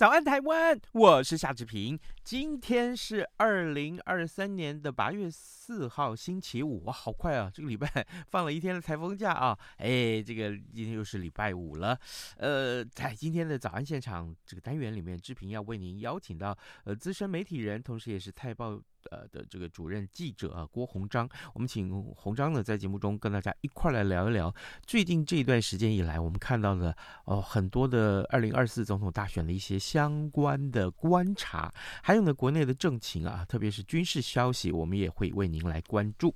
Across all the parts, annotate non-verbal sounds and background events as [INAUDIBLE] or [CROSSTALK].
早安台湾，我是夏志平。今天是二零二三年的八月四号，星期五。哇，好快啊！[LAUGHS] 这个礼拜放了一天的台风假啊。哎，这个今天又是礼拜五了。呃，在今天的早安现场这个单元里面，志平要为您邀请到呃资深媒体人，同时也是《泰报》。呃的这个主任记者啊郭鸿章，我们请鸿章呢在节目中跟大家一块来聊一聊最近这一段时间以来我们看到的哦很多的二零二四总统大选的一些相关的观察，还有呢国内的政情啊，特别是军事消息，我们也会为您来关注。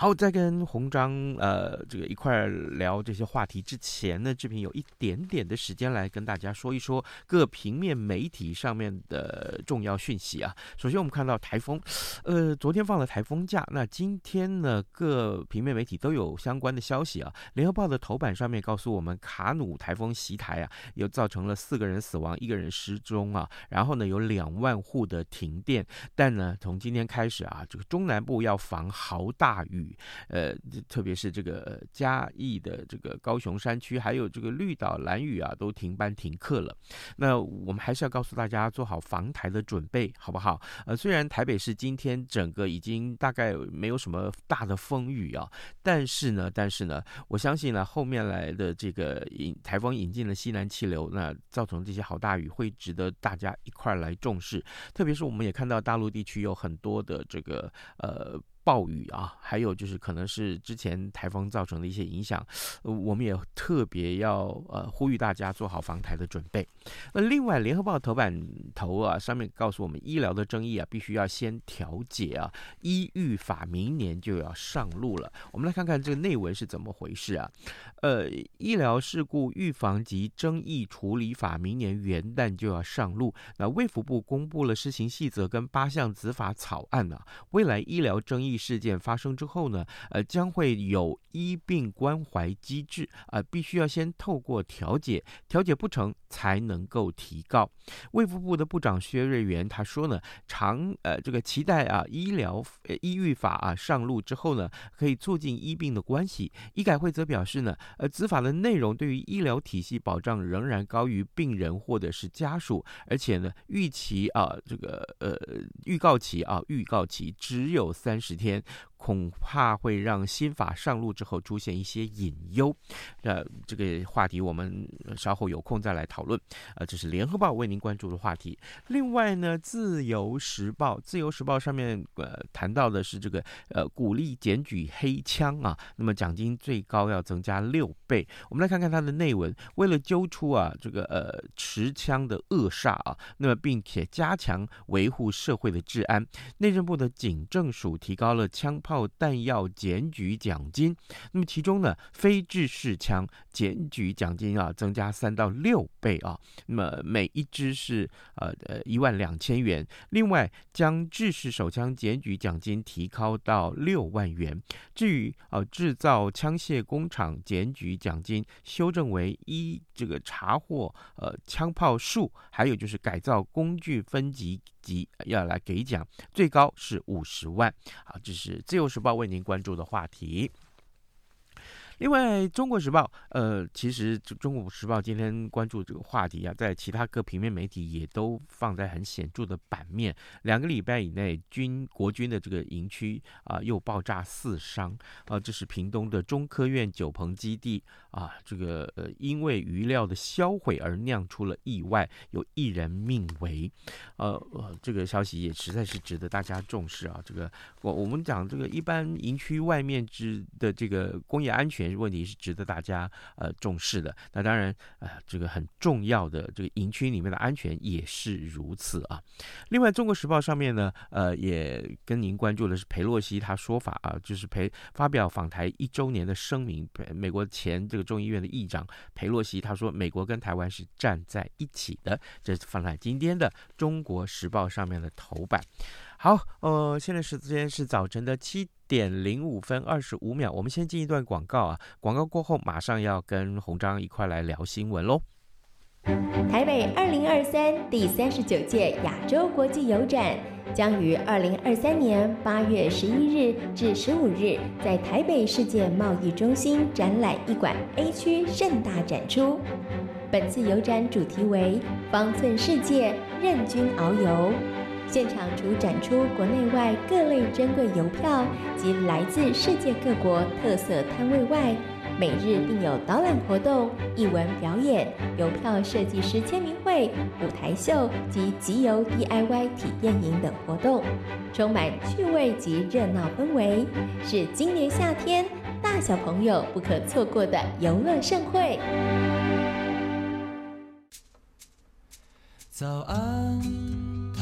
好，在跟红章呃这个一块聊这些话题之前呢，志平有一点点的时间来跟大家说一说各平面媒体上面的重要讯息啊。首先，我们看到台风，呃，昨天放了台风假，那今天呢，各平面媒体都有相关的消息啊。联合报的头版上面告诉我们，卡努台风袭台啊，又造成了四个人死亡，一个人失踪啊，然后呢，有两万户的停电。但呢，从今天开始啊，这个中南部要防豪大雨。呃，特别是这个嘉义的这个高雄山区，还有这个绿岛兰屿啊，都停班停课了。那我们还是要告诉大家，做好防台的准备，好不好？呃，虽然台北市今天整个已经大概没有什么大的风雨啊，但是呢，但是呢，我相信呢，后面来的这个引台风引进了西南气流，那造成这些好大雨会值得大家一块来重视。特别是我们也看到大陆地区有很多的这个呃。暴雨啊，还有就是可能是之前台风造成的一些影响，我们也特别要呃呼吁大家做好防台的准备。那另外，《联合报》头版头啊上面告诉我们，医疗的争议啊必须要先调解啊，医预法明年就要上路了。我们来看看这个内文是怎么回事啊？呃，医疗事故预防及争议处理法明年元旦就要上路。那卫福部公布了施行细则跟八项子法草案啊，未来医疗争议。事件发生之后呢，呃，将会有医病关怀机制啊，呃，必须要先透过调解，调解不成才能够提告。卫福部的部长薛瑞元他说呢，长呃这个期待啊，医疗呃医预法啊上路之后呢，可以促进医病的关系。医改会则表示呢，呃，此法的内容对于医疗体系保障仍然高于病人或者是家属，而且呢，预期啊这个呃预告期啊预告期只有三十天。天恐怕会让新法上路之后出现一些隐忧，呃，这个话题我们稍后有空再来讨论。呃，这是联合报为您关注的话题。另外呢，自由时报，自由时报上面呃谈到的是这个呃鼓励检举黑枪啊，那么奖金最高要增加六倍。我们来看看它的内文，为了揪出啊这个呃持枪的恶煞啊，那么并且加强维护社会的治安，内政部的警政署提高了枪炮弹药检举奖金，那么其中呢，非制式枪检举奖金啊，增加三到六倍啊，那么每一支是呃呃一万两千元。另外，将制式手枪检举奖金提高到六万元。至于啊，制造枪械工厂检举奖金修正为一这个查获呃枪炮数，还有就是改造工具分级。要来给奖，最高是五十万。好，这是自由时报为您关注的话题。另外，《中国时报》呃，其实《中国时报》今天关注这个话题啊，在其他各平面媒体也都放在很显著的版面。两个礼拜以内，军国军的这个营区啊，又爆炸四伤啊，这是屏东的中科院九鹏基地啊，这个呃，因为余料的销毁而酿出了意外，有一人命危。呃呃，这个消息也实在是值得大家重视啊。这个我我们讲这个一般营区外面之的这个工业安全。问题是值得大家呃重视的。那当然，呃，这个很重要的这个营区里面的安全也是如此啊。另外，《中国时报》上面呢，呃，也跟您关注的是裴洛西他说法啊，就是裴发表访台一周年的声明，美国前这个众议院的议长裴洛西他说，美国跟台湾是站在一起的，这是放在今天的《中国时报》上面的头版。好，呃，现在时间是早晨的七点零五分二十五秒，我们先进一段广告啊，广告过后马上要跟洪章一块来聊新闻喽。台北二零二三第三十九届亚洲国际邮展将于二零二三年八月十一日至十五日在台北世界贸易中心展览一馆 A 区盛大展出。本次邮展主题为“方寸世界，任君遨游”。现场除展出国内外各类珍贵邮票及来自世界各国特色摊位外，每日并有导览活动、艺文表演、邮票设计师签名会、舞台秀及集邮 DIY 体验营等活动，充满趣味及热闹氛围，是今年夏天大小朋友不可错过的游乐盛会。早安。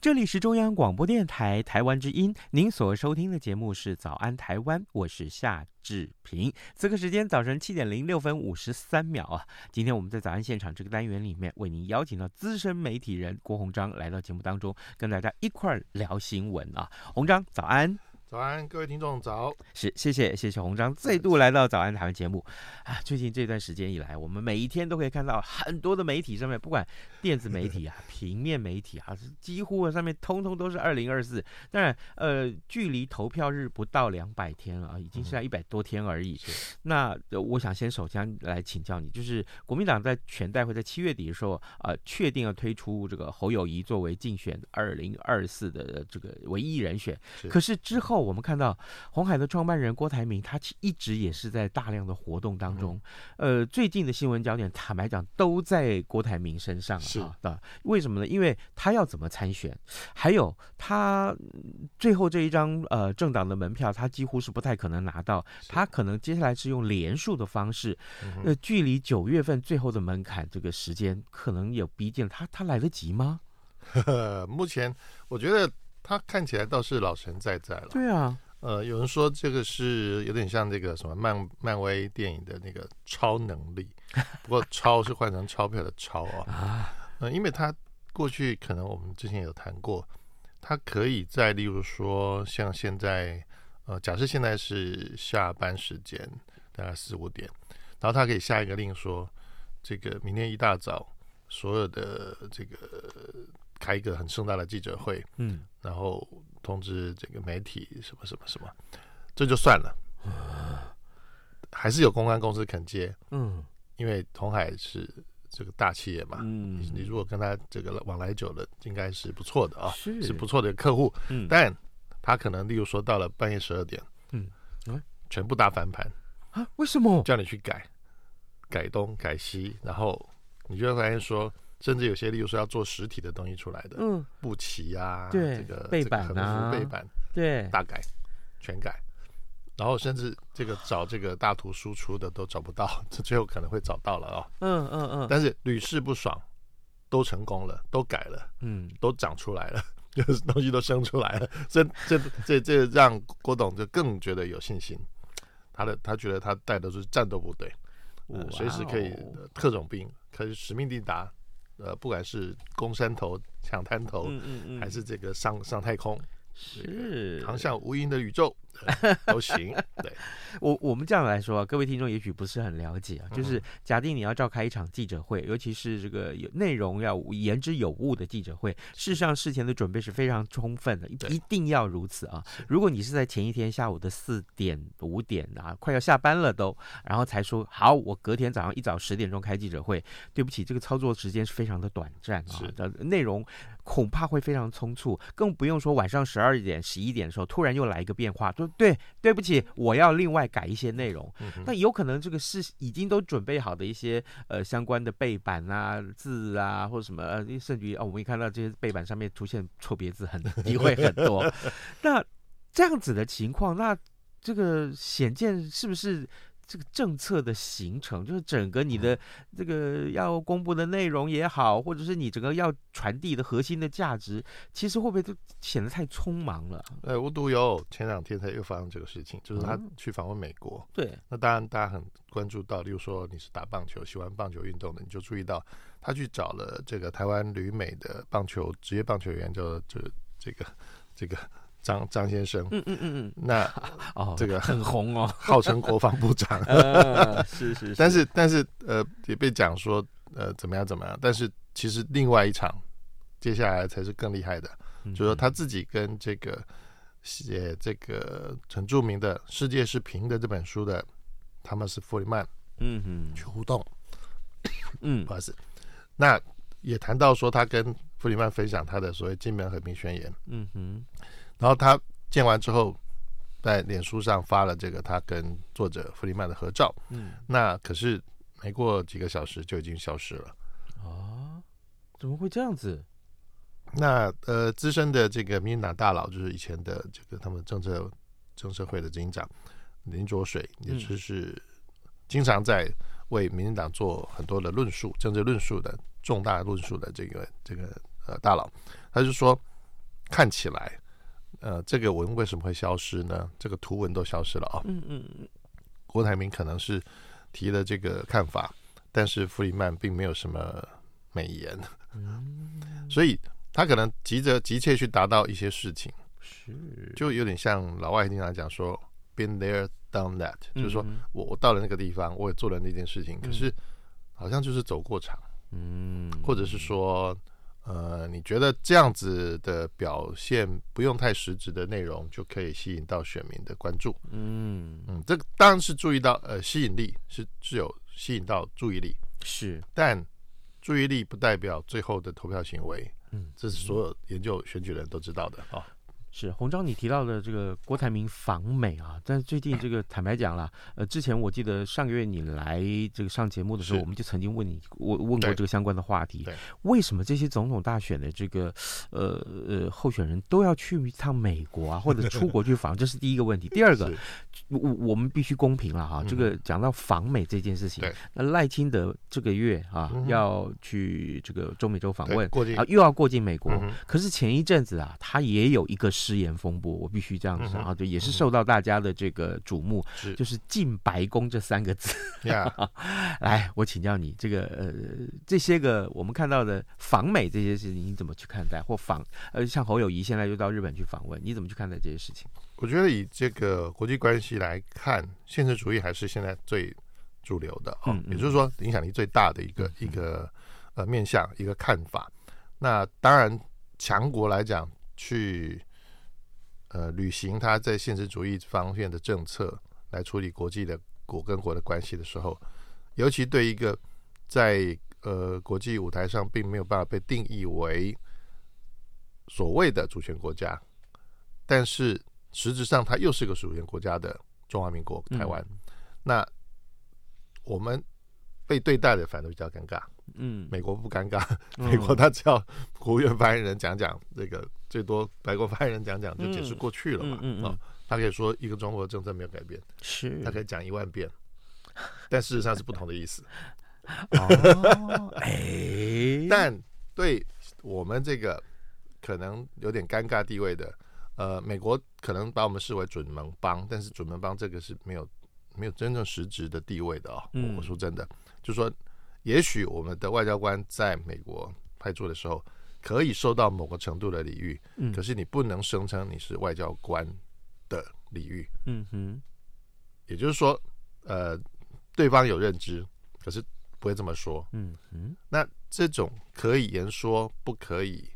这里是中央广播电台台湾之音，您所收听的节目是《早安台湾》，我是夏志平。此刻时间早晨七点零六分五十三秒啊！今天我们在早安现场这个单元里面，为您邀请到资深媒体人郭鸿章来到节目当中，跟大家一块儿聊新闻啊！鸿章，早安。早安，各位听众早。是，谢谢，谢谢红章再度来到早安台湾节目啊！最近这段时间以来，我们每一天都可以看到很多的媒体上面，不管电子媒体啊、[LAUGHS] 平面媒体啊，几乎上面通通都是二零二四。当然，呃，距离投票日不到两百天了啊，已经是在一百多天而已。是。那我想先首先来请教你，就是国民党在全代会在七月底的时候啊，确定要推出这个侯友谊作为竞选二零二四的这个唯一人选，可是之后。我们看到红海的创办人郭台铭，他一直也是在大量的活动当中。呃，最近的新闻焦点，坦白讲，都在郭台铭身上是啊。为什么呢？因为他要怎么参选，还有他最后这一张呃政党的门票，他几乎是不太可能拿到。他可能接下来是用连数的方式。呃，距离九月份最后的门槛这个时间，可能有逼近。他他来得及吗？呵呵，目前我觉得。他看起来倒是老神在在了。对啊，呃，有人说这个是有点像这个什么漫漫威电影的那个超能力，[LAUGHS] 不过“超”是换成钞票的“钞”啊。呃，因为他过去可能我们之前有谈过，他可以在例如说像现在，呃，假设现在是下班时间，大概四五点，然后他可以下一个令说，这个明天一大早所有的这个。开一个很盛大的记者会，嗯，然后通知这个媒体什么什么什么，这就算了，还是有公关公司肯接，嗯，因为鸿海是这个大企业嘛，嗯，你如果跟他这个往来久了，应该是不错的啊，是。是不错的客户，嗯，但他可能例如说到了半夜十二点，嗯，全部大翻盘。啊？为什么？叫你去改，改东改西，然后你就会发现说。甚至有些，例如说要做实体的东西出来的，嗯，布旗啊，对，这个背板啊，背板，对，大改，全改，然后甚至这个找这个大图输出的都找不到，这最后可能会找到了啊、哦，嗯嗯嗯，但是屡试不爽，都成功了，都改了，嗯，都长出来了，[LAUGHS] 就是东西都生出来了，这这这这让郭董就更觉得有信心，他的他觉得他带的是战斗部队，嗯，随时可以特种兵，可以使命必达。呃，不管是攻山头、抢滩头，嗯嗯嗯，还是这个上上太空，是。航向无垠的宇宙，都行。对，[LAUGHS] 我我们这样来说啊，各位听众也许不是很了解啊，就是假定你要召开一场记者会，尤其是这个有内容要言之有物的记者会，事实上事前的准备是非常充分的，一定要如此啊。如果你是在前一天下午的四点五点啊，快要下班了都，然后才说好，我隔天早上一早十点钟开记者会，对不起，这个操作时间是非常的短暂啊，的内容恐怕会非常匆促，更不用说晚上十二点、十一点的时候突然又来一个变化，说对，对不起，我要另外改一些内容。那有可能这个是已经都准备好的一些呃相关的背板啊、字啊或者什么呃，甚至于哦，我们一看到这些背板上面出现错别字很机会很多。[LAUGHS] 那这样子的情况，那这个显见是不是？这个政策的形成，就是整个你的这个要公布的内容也好，或者是你整个要传递的核心的价值，其实会不会都显得太匆忙了？呃，无独有偶，前两天才又发生这个事情，就是他去访问美国。嗯、对，那当然大家很关注到，例如说你是打棒球、喜欢棒球运动的，你就注意到他去找了这个台湾旅美的棒球职业棒球员，叫这这个这个。张张先生，嗯嗯嗯嗯，那 [LAUGHS] 哦，这个很红哦，[LAUGHS] 号称国防部长，[LAUGHS] 是是是，但是但是呃，也被讲说呃怎么样怎么样，但是其实另外一场接下来才是更厉害的，嗯、就是说他自己跟这个写这个很著名的《世界是平的》这本书的汤姆斯·弗里曼，嗯嗯，去互动，嗯，不好意思，那也谈到说他跟弗里曼分享他的所谓《金门和平宣言》，嗯哼。然后他见完之后，在脸书上发了这个他跟作者弗里曼的合照。嗯，那可是没过几个小时就已经消失了。啊？怎么会这样子？那呃，资深的这个民进党大佬，就是以前的这个他们政策政策会的执行长林卓水，也就是经常在为民进党做很多的论述、政治论述的重大论述的这个这个呃大佬，他就说看起来。呃，这个文为什么会消失呢？这个图文都消失了啊。嗯嗯嗯。郭台铭可能是提了这个看法，但是弗里曼并没有什么美言。嗯。所以他可能急着急切去达到一些事情，是就有点像老外经常讲说 “been there, done that”，就是说我我到了那个地方，我也做了那件事情，可是好像就是走过场。嗯。或者是说。呃，你觉得这样子的表现不用太实质的内容就可以吸引到选民的关注？嗯嗯，这个当然是注意到呃吸引力是是有吸引到注意力是，但注意力不代表最后的投票行为。嗯，这是所有研究选举人都知道的啊。哦是洪昭，你提到的这个郭台铭访美啊，但是最近这个坦白讲了，呃，之前我记得上个月你来这个上节目的时候，我们就曾经问你，我问过这个相关的话题，为什么这些总统大选的这个呃呃候选人都要去一趟美国啊，或者出国去访？这是第一个问题。第二个，我我们必须公平了哈，这个讲到访美这件事情，那赖清德这个月啊要去这个中美洲访问，啊又要过境美国，可是前一阵子啊，他也有一个。失言风波，我必须这样讲啊，对，也是受到大家的这个瞩目，是就是进白宫这三个字。[LAUGHS] 来，我请教你，这个呃，这些个我们看到的访美这些事情，你怎么去看待？或访呃，像侯友谊现在又到日本去访问，你怎么去看待这些事情？我觉得以这个国际关系来看，现实主义还是现在最主流的啊，也就是说影响力最大的一个一个呃面向一个看法。那当然，强国来讲去。呃，履行他在现实主义方面的政策来处理国际的国跟国的关系的时候，尤其对一个在呃国际舞台上并没有办法被定义为所谓的主权国家，但是实质上它又是个主权国家的中华民国台湾，嗯、那我们被对待的反而比较尴尬。嗯，美国不尴尬，美国他只要国务院发言人讲讲这个。最多白宫发言人讲讲就解释过去了嘛，嗯嗯，他可以说一个中国政策没有改变，是，他可以讲一万遍，[LAUGHS] 但事实上是不同的意思。哦，[LAUGHS] 哎，但对我们这个可能有点尴尬地位的，呃，美国可能把我们视为准盟邦，但是准盟邦这个是没有没有真正实质的地位的啊、哦。嗯，我说真的，就说也许我们的外交官在美国派驻的时候。可以受到某个程度的礼遇，嗯，可是你不能声称你是外交官的礼遇。嗯哼，也就是说，呃，对方有认知，可是不会这么说。嗯哼，那这种可以言说，不可以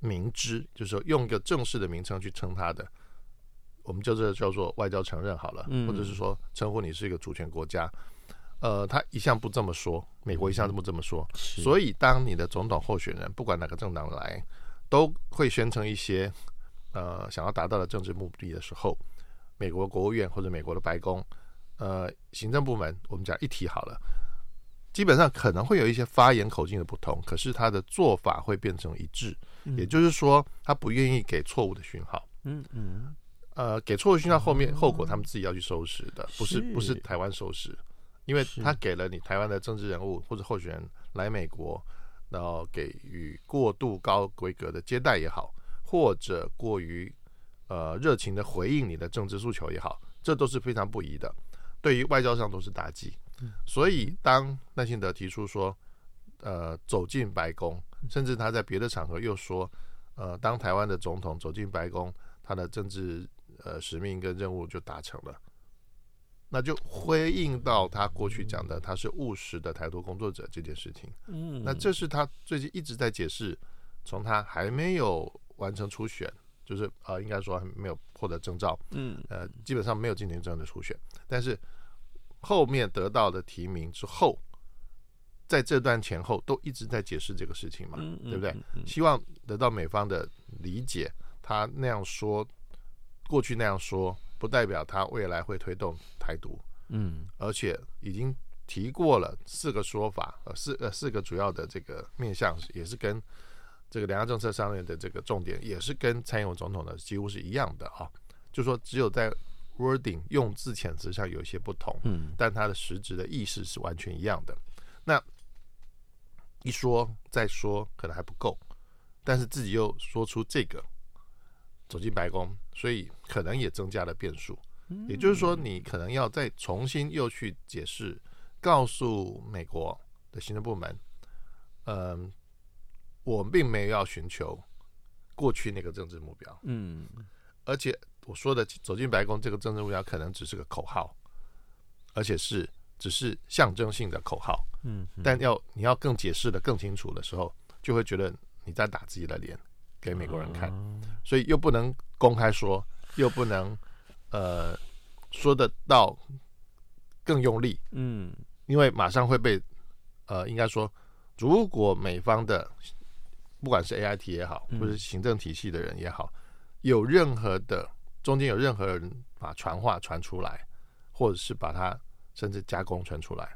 明知，就是说用一个正式的名称去称他的，我们就这叫做外交承认好了，嗯、或者是说称呼你是一个主权国家。呃，他一向不这么说，美国一向都不这么说，所以当你的总统候选人不管哪个政党来，都会宣称一些呃想要达到的政治目的的时候，美国国务院或者美国的白宫，呃，行政部门，我们讲一体好了，基本上可能会有一些发言口径的不同，可是他的做法会变成一致，也就是说，他不愿意给错误的讯号，嗯嗯，呃，给错误讯号后面后果他们自己要去收拾的，不是。不是台湾收拾。因为他给了你台湾的政治人物或者候选人来美国，然后给予过度高规格的接待也好，或者过于呃热情的回应你的政治诉求也好，这都是非常不宜的，对于外交上都是打击。所以当赖清德提出说，呃，走进白宫，甚至他在别的场合又说，呃，当台湾的总统走进白宫，他的政治呃使命跟任务就达成了。那就回应到他过去讲的，他是务实的台独工作者这件事情。嗯，那这是他最近一直在解释，从他还没有完成初选，就是啊、呃，应该说还没有获得证照，嗯，呃，基本上没有进行这样的初选，但是后面得到的提名之后，在这段前后都一直在解释这个事情嘛，嗯、对不对？希望得到美方的理解，他那样说，过去那样说。不代表他未来会推动台独，嗯，而且已经提过了四个说法，呃，四呃四个主要的这个面向，也是跟这个两岸政策上面的这个重点，也是跟蔡英文总统的几乎是一样的啊。就说只有在 wording 用字遣词上有一些不同，嗯，但它的实质的意识是完全一样的。那一说再说可能还不够，但是自己又说出这个。走进白宫，所以可能也增加了变数。也就是说，你可能要再重新又去解释，告诉美国的行政部门，嗯，我并没有要寻求过去那个政治目标。嗯，而且我说的走进白宫这个政治目标可能只是个口号，而且是只是象征性的口号。嗯，但要你要更解释的更清楚的时候，就会觉得你在打自己的脸。给美国人看，所以又不能公开说，又不能呃说得到更用力，嗯，因为马上会被呃应该说，如果美方的不管是 AIT 也好，或者是行政体系的人也好，有任何的中间有任何人把传话传出来，或者是把它甚至加工传出来。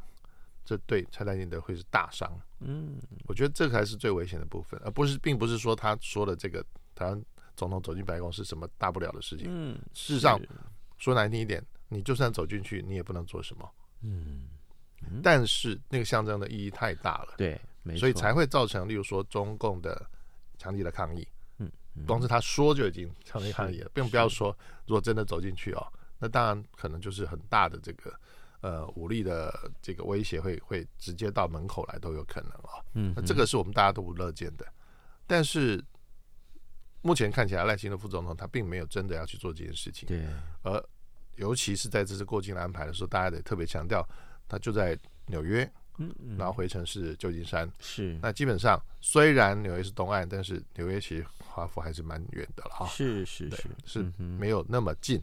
这对蔡丹尼德会是大伤，嗯，我觉得这个才是最危险的部分，而不是，并不是说他说的这个台湾总统走进白宫是什么大不了的事情。嗯，事实上说难听一点，你就算走进去，你也不能做什么。嗯，但是那个象征的意义太大了，对，所以才会造成，例如说中共的强烈的抗议。嗯，光是他说就已经强烈抗议了，并不要说如果真的走进去哦，那当然可能就是很大的这个。呃，武力的这个威胁会会直接到门口来都有可能啊、哦。嗯，那这个是我们大家都不乐见的。但是目前看起来，赖清德副总统他并没有真的要去做这件事情。对。而尤其是在这次过境的安排的时候，大家得特别强调，他就在纽约，嗯嗯，然后回程是旧金山。是。那基本上虽然纽约是东岸，但是纽约其实华府还是蛮远的了哈。是是是，是没有那么近。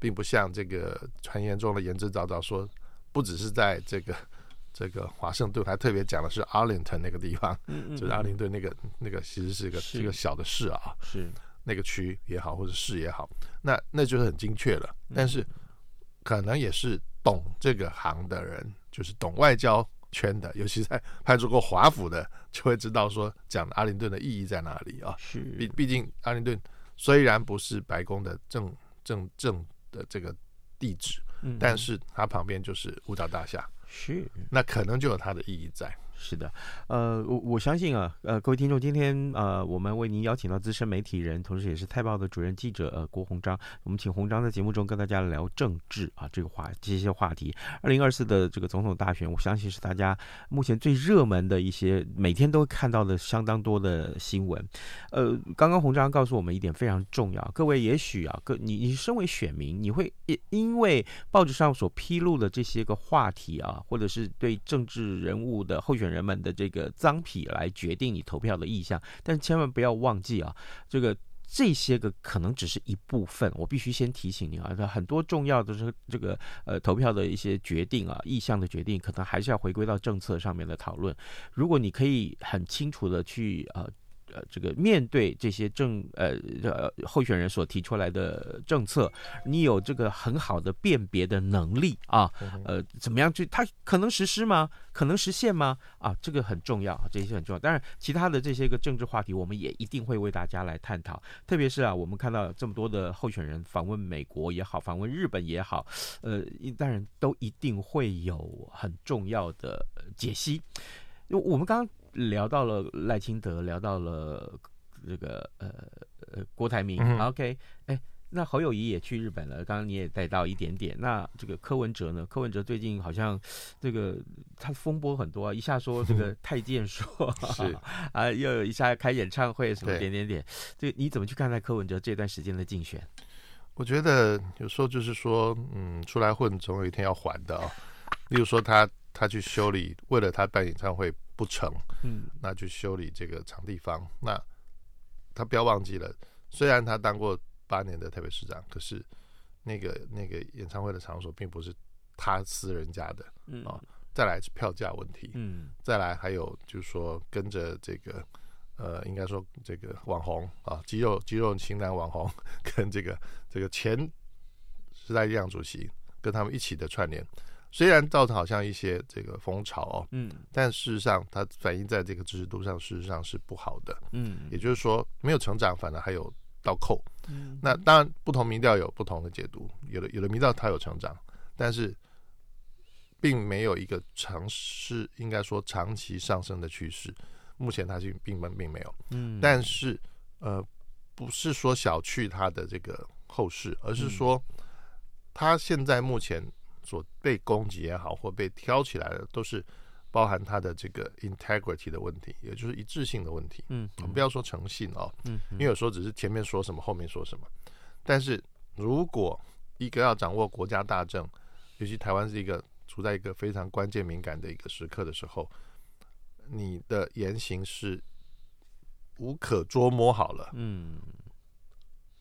并不像这个传言中的言之凿凿说，不只是在这个这个华盛顿，还特别讲的是阿灵顿那个地方，嗯嗯 [LAUGHS] 嗯，就是阿灵顿那个那个其实是一个是一个小的市啊，是那个区也好或者市也好，那那就是很精确了。但是可能也是懂这个行的人，就是懂外交圈的，尤其在派出过华府的，就会知道说讲的阿灵顿的意义在哪里啊。是，毕毕竟阿灵顿虽然不是白宫的正正正。的这个地址，但是它旁边就是五角大厦，是，那可能就有它的意义在。是的，呃，我我相信啊，呃，各位听众，今天呃，我们为您邀请到资深媒体人，同时也是《泰报》的主任记者呃郭鸿章，我们请鸿章在节目中跟大家聊政治啊这个话这些话题。二零二四的这个总统大选，我相信是大家目前最热门的一些，每天都看到的相当多的新闻。呃，刚刚鸿章告诉我们一点非常重要，各位也许啊，各你你身为选民，你会因因为报纸上所披露的这些个话题啊，或者是对政治人物的候选人人们的这个脏癖来决定你投票的意向，但千万不要忘记啊，这个这些个可能只是一部分。我必须先提醒你啊，很多重要的这这个呃投票的一些决定啊，意向的决定，可能还是要回归到政策上面的讨论。如果你可以很清楚的去呃。呃，这个面对这些政呃呃候选人所提出来的政策，你有这个很好的辨别的能力啊，呃，怎么样去？它可能实施吗？可能实现吗？啊，这个很重要，这些很重要。当然，其他的这些个政治话题，我们也一定会为大家来探讨。特别是啊，我们看到这么多的候选人访问美国也好，访问日本也好，呃，当然都一定会有很重要的解析。我们刚刚。聊到了赖清德，聊到了这个呃呃郭台铭、嗯、，OK，哎，那侯友谊也去日本了。刚刚你也带到一点点。那这个柯文哲呢？柯文哲最近好像这个他风波很多啊，一下说这个太监说是 [LAUGHS] 啊，又有一下开演唱会什么点点点。这你怎么去看待柯文哲这段时间的竞选？我觉得有时候就是说，嗯，出来混总有一天要还的啊、哦。例如说他他去修理，为了他办演唱会。不成，嗯，那去修理这个场地方。那他不要忘记了，虽然他当过八年的台北市长，可是那个那个演唱会的场所并不是他私人家的，嗯啊。再来是票价问题，嗯，再来还有就是说跟着这个呃，应该说这个网红啊，肌肉肌肉型男网红 [LAUGHS] 跟这个这个前时代力量主席跟他们一起的串联。虽然造成好像一些这个风潮哦，嗯，但事实上它反映在这个知识度上，事实上是不好的，嗯，也就是说没有成长，反而还有倒扣，嗯，那当然不同民调有不同的解读，有的有的民调它有成长，但是并没有一个长势，应该说长期上升的趋势，目前它是并并并没有，嗯，但是呃不是说小觑它的这个后市，而是说它现在目前。所被攻击也好，或被挑起来的，都是包含他的这个 integrity 的问题，也就是一致性的问题。嗯，我们不要说诚信哦，嗯，因为有时候只是前面说什么，后面说什么。但是如果一个要掌握国家大政，尤其台湾是一个处在一个非常关键敏感的一个时刻的时候，你的言行是无可捉摸好了，嗯，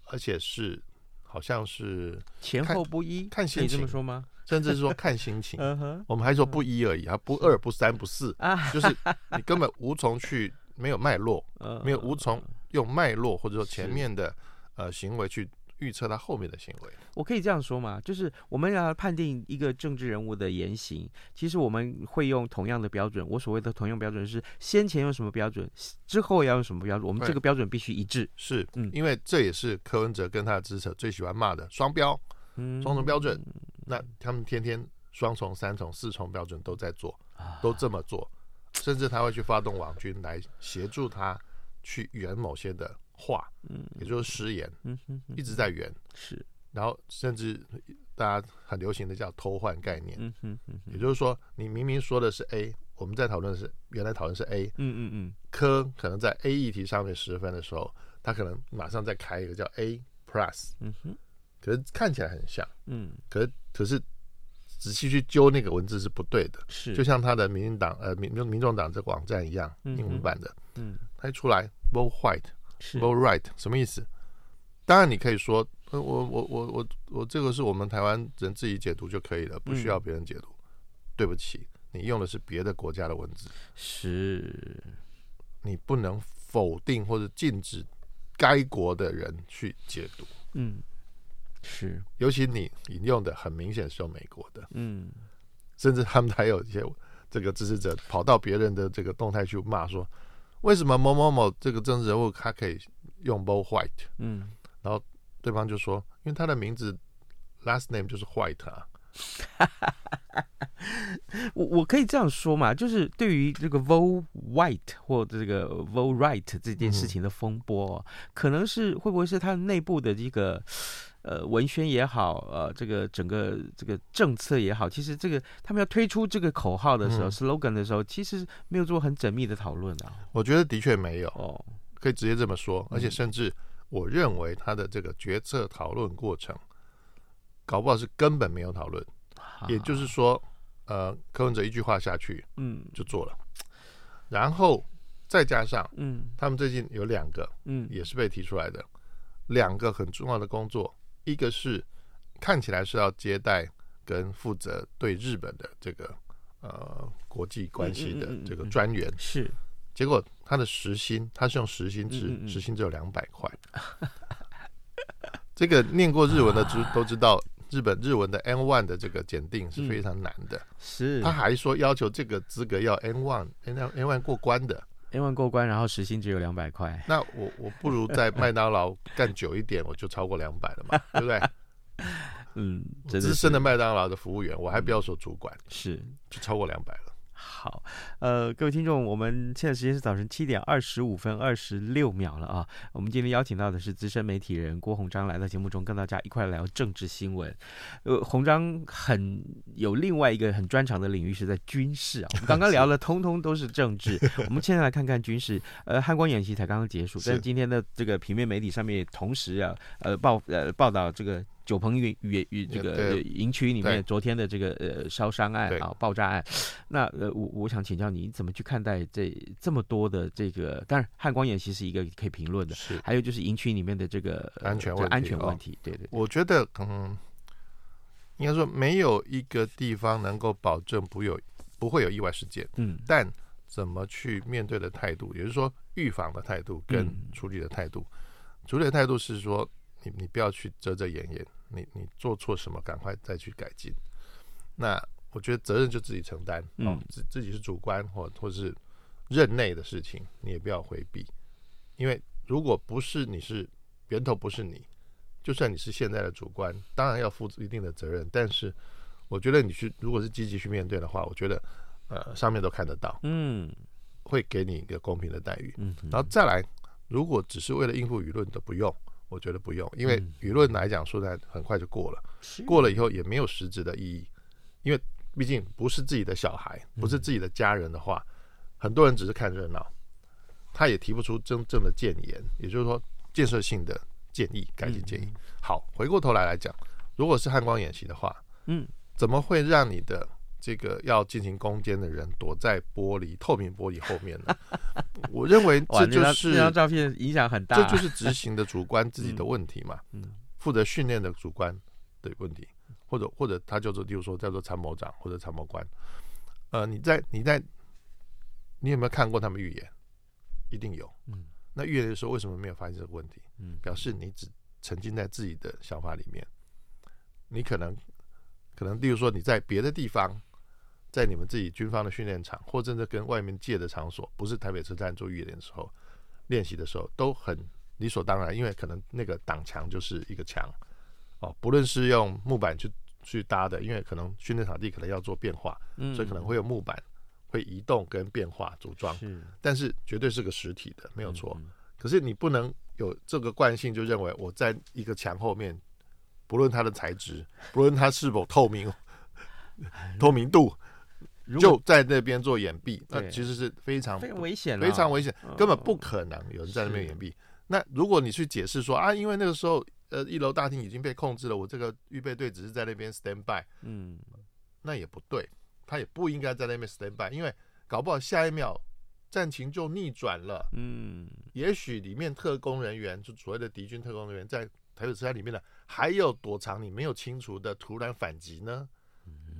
而且是好像是前后不一，看心情，可以这么说吗？甚至是说看心情，我们还说不一而已啊，不二不三不四，就是你根本无从去没有脉络，[LAUGHS] 没有无从用脉络或者说前面的呃行为去预测他后面的行为。我可以这样说吗？就是我们要判定一个政治人物的言行，其实我们会用同样的标准。我所谓的同样标准是先前用什么标准，之后要用什么标准。我们这个标准必须一致。是，嗯，因为这也是柯文哲跟他的支持者最喜欢骂的双标，双重标准。那他们天天双重、三重、四重标准都在做，都这么做，甚至他会去发动网军来协助他去圆某些的话，嗯，也就是失言，嗯哼，一直在圆，是，然后甚至大家很流行的叫偷换概念，嗯哼，也就是说你明明说的是 A，我们在讨论的是原来讨论是 A，嗯嗯嗯，科可能在 A 议题上面十分的时候，他可能马上再开一个叫 A plus，嗯哼。可是看起来很像，嗯，可是可是仔细去揪那个文字是不对的，是。就像他的民进党呃民民民众党这个网站一样，英文版的，嗯，他一出来 vote white，vote right 什么意思？当然你可以说，我我我我我这个是我们台湾人自己解读就可以了，不需要别人解读。嗯、对不起，你用的是别的国家的文字，是，你不能否定或者禁止该国的人去解读，嗯。是，尤其你引用的很明显是用美国的，嗯，甚至他们还有一些这个支持者跑到别人的这个动态去骂说，为什么某某某这个政治人物他可以用 vote white，嗯，然后对方就说，因为他的名字 last name 就是 white 啊，[LAUGHS] 我我可以这样说嘛，就是对于这个 Vote White 或者这个 Vote Right 这件事情的风波，嗯、可能是会不会是他内部的一个呃文宣也好，呃这个整个这个政策也好，其实这个他们要推出这个口号的时候、嗯、slogan 的时候，其实没有做很缜密的讨论啊。我觉得的确没有，哦，可以直接这么说，而且甚至我认为他的这个决策讨论过程，搞不好是根本没有讨论。也就是说，呃，柯文哲一句话下去，嗯，就做了，然后再加上，嗯，他们最近有两个，嗯，也是被提出来的，两个很重要的工作，一个是看起来是要接待跟负责对日本的这个呃国际关系的这个专员，是，结果他的时薪他是用时薪制，时薪只有两百块，[LAUGHS] 这个念过日文的知 [LAUGHS] 都知道。日本日文的 N one 的这个检定是非常难的，嗯、是。他还说要求这个资格要 N one N N one 过关的，N1 过关，然后时薪只有两百块。那我我不如在麦当劳干久一点，我就超过两百了嘛，对不对？[LAUGHS] 嗯，资深的麦当劳的服务员，我还不要说主管，是就超过两百了。好，呃，各位听众，我们现在时间是早晨七点二十五分二十六秒了啊。我们今天邀请到的是资深媒体人郭鸿章，来到节目中跟大家一块聊政治新闻。呃，鸿章很有另外一个很专长的领域是在军事啊。我们刚刚聊的通通都是政治，[LAUGHS] 我们现在来看看军事。呃，汉光演习才刚刚结束，但是今天的这个平面媒体上面同时啊，呃报呃报道这个。九鹏与与与这个营区里面昨天的这个呃烧伤案啊爆炸案，那呃我我想请教你怎么去看待这这么多的这个？当然汉光演习是一个可以评论的，是还有就是营区里面的这个安全问题，安全问题，对对。我觉得嗯，应该说没有一个地方能够保证不有不会有意外事件，嗯，但怎么去面对的态度，也就是说预防的态度跟处理的态度，处理的态度是说。你你不要去遮遮掩掩，你你做错什么，赶快再去改进。那我觉得责任就自己承担，嗯，自自己是主观或或者是任内的事情，你也不要回避。因为如果不是你是源头不是你，就算你是现在的主观，当然要负一定的责任。但是我觉得你去如果是积极去面对的话，我觉得呃上面都看得到，嗯，会给你一个公平的待遇，嗯，然后再来，如果只是为了应付舆论都不用。我觉得不用，因为舆论来讲，说在很快就过了，过了以后也没有实质的意义，因为毕竟不是自己的小孩，不是自己的家人的话，很多人只是看热闹，他也提不出真正的建言，也就是说建设性的建议、改进建议。好，回过头来来讲，如果是汉光演习的话，嗯，怎么会让你的？这个要进行攻坚的人躲在玻璃透明玻璃后面呢？[LAUGHS] 我认为这就是这张照片影响很大，这就是执行的主观自己的问题嘛。[LAUGHS] 嗯，负责训练的主观的问题，或者或者他叫做，例如说叫做参谋长或者参谋官。呃，你在你在你有没有看过他们预言？一定有。嗯，那预言的时候为什么没有发现这个问题？嗯，表示你只沉浸在自己的想法里面，你可能可能，例如说你在别的地方。在你们自己军方的训练场，或者是跟外面借的场所，不是台北车站做预演的时候，练习的时候都很理所当然，因为可能那个挡墙就是一个墙，哦，不论是用木板去去搭的，因为可能训练场地可能要做变化，嗯，所以可能会有木板会移动跟变化组装，是，但是绝对是个实体的，没有错。可是你不能有这个惯性，就认为我在一个墙后面，不论它的材质，不论它是否透明，[LAUGHS] 透明度。就在那边做掩蔽，那其实是非常非常危险，非常危险，根本不可能有人在那边掩蔽。那如果你去解释说啊，因为那个时候呃一楼大厅已经被控制了，我这个预备队只是在那边 stand by，嗯，那也不对，他也不应该在那边 stand by，因为搞不好下一秒战情就逆转了，嗯，也许里面特工人员就所谓的敌军特工人员在台北车站里面的还有躲藏你没有清除的突然反击呢？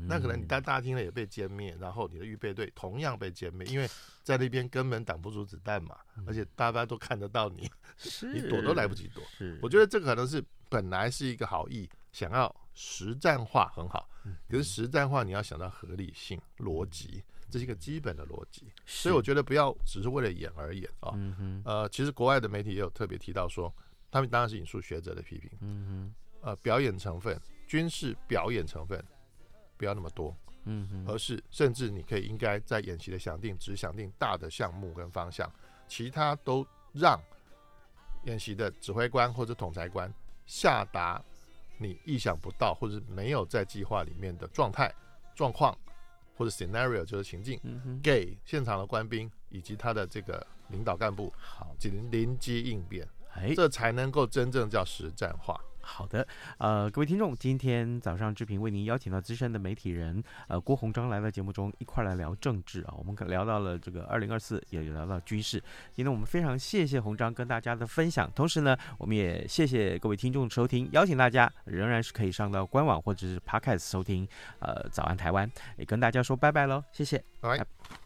那可能你在大厅呢也被歼灭，然后你的预备队同样被歼灭，因为在那边根本挡不住子弹嘛，而且大家都看得到你，你躲都来不及躲。我觉得这个可能是本来是一个好意，想要实战化很好，可是实战化你要想到合理性、逻辑，这是一个基本的逻辑。所以我觉得不要只是为了演而演啊。呃，其实国外的媒体也有特别提到说，他们当然是引述学者的批评，呃，表演成分、军事表演成分。不要那么多，嗯嗯，而是甚至你可以应该在演习的想定只想定大的项目跟方向，其他都让演习的指挥官或者统裁官下达你意想不到或者没有在计划里面的状态状况或者 scenario 就是情境，嗯，给现场的官兵以及他的这个领导干部好临临机应变，哎，这才能够真正叫实战化。好的，呃，各位听众，今天早上志平为您邀请到资深的媒体人，呃，郭鸿章来到节目中一块来聊政治啊，我们聊到了这个二零二四，也聊到军事。今天我们非常谢谢鸿章跟大家的分享，同时呢，我们也谢谢各位听众的收听，邀请大家仍然是可以上到官网或者是 Podcast 收听，呃，早安台湾，也跟大家说拜拜喽，谢谢，拜拜。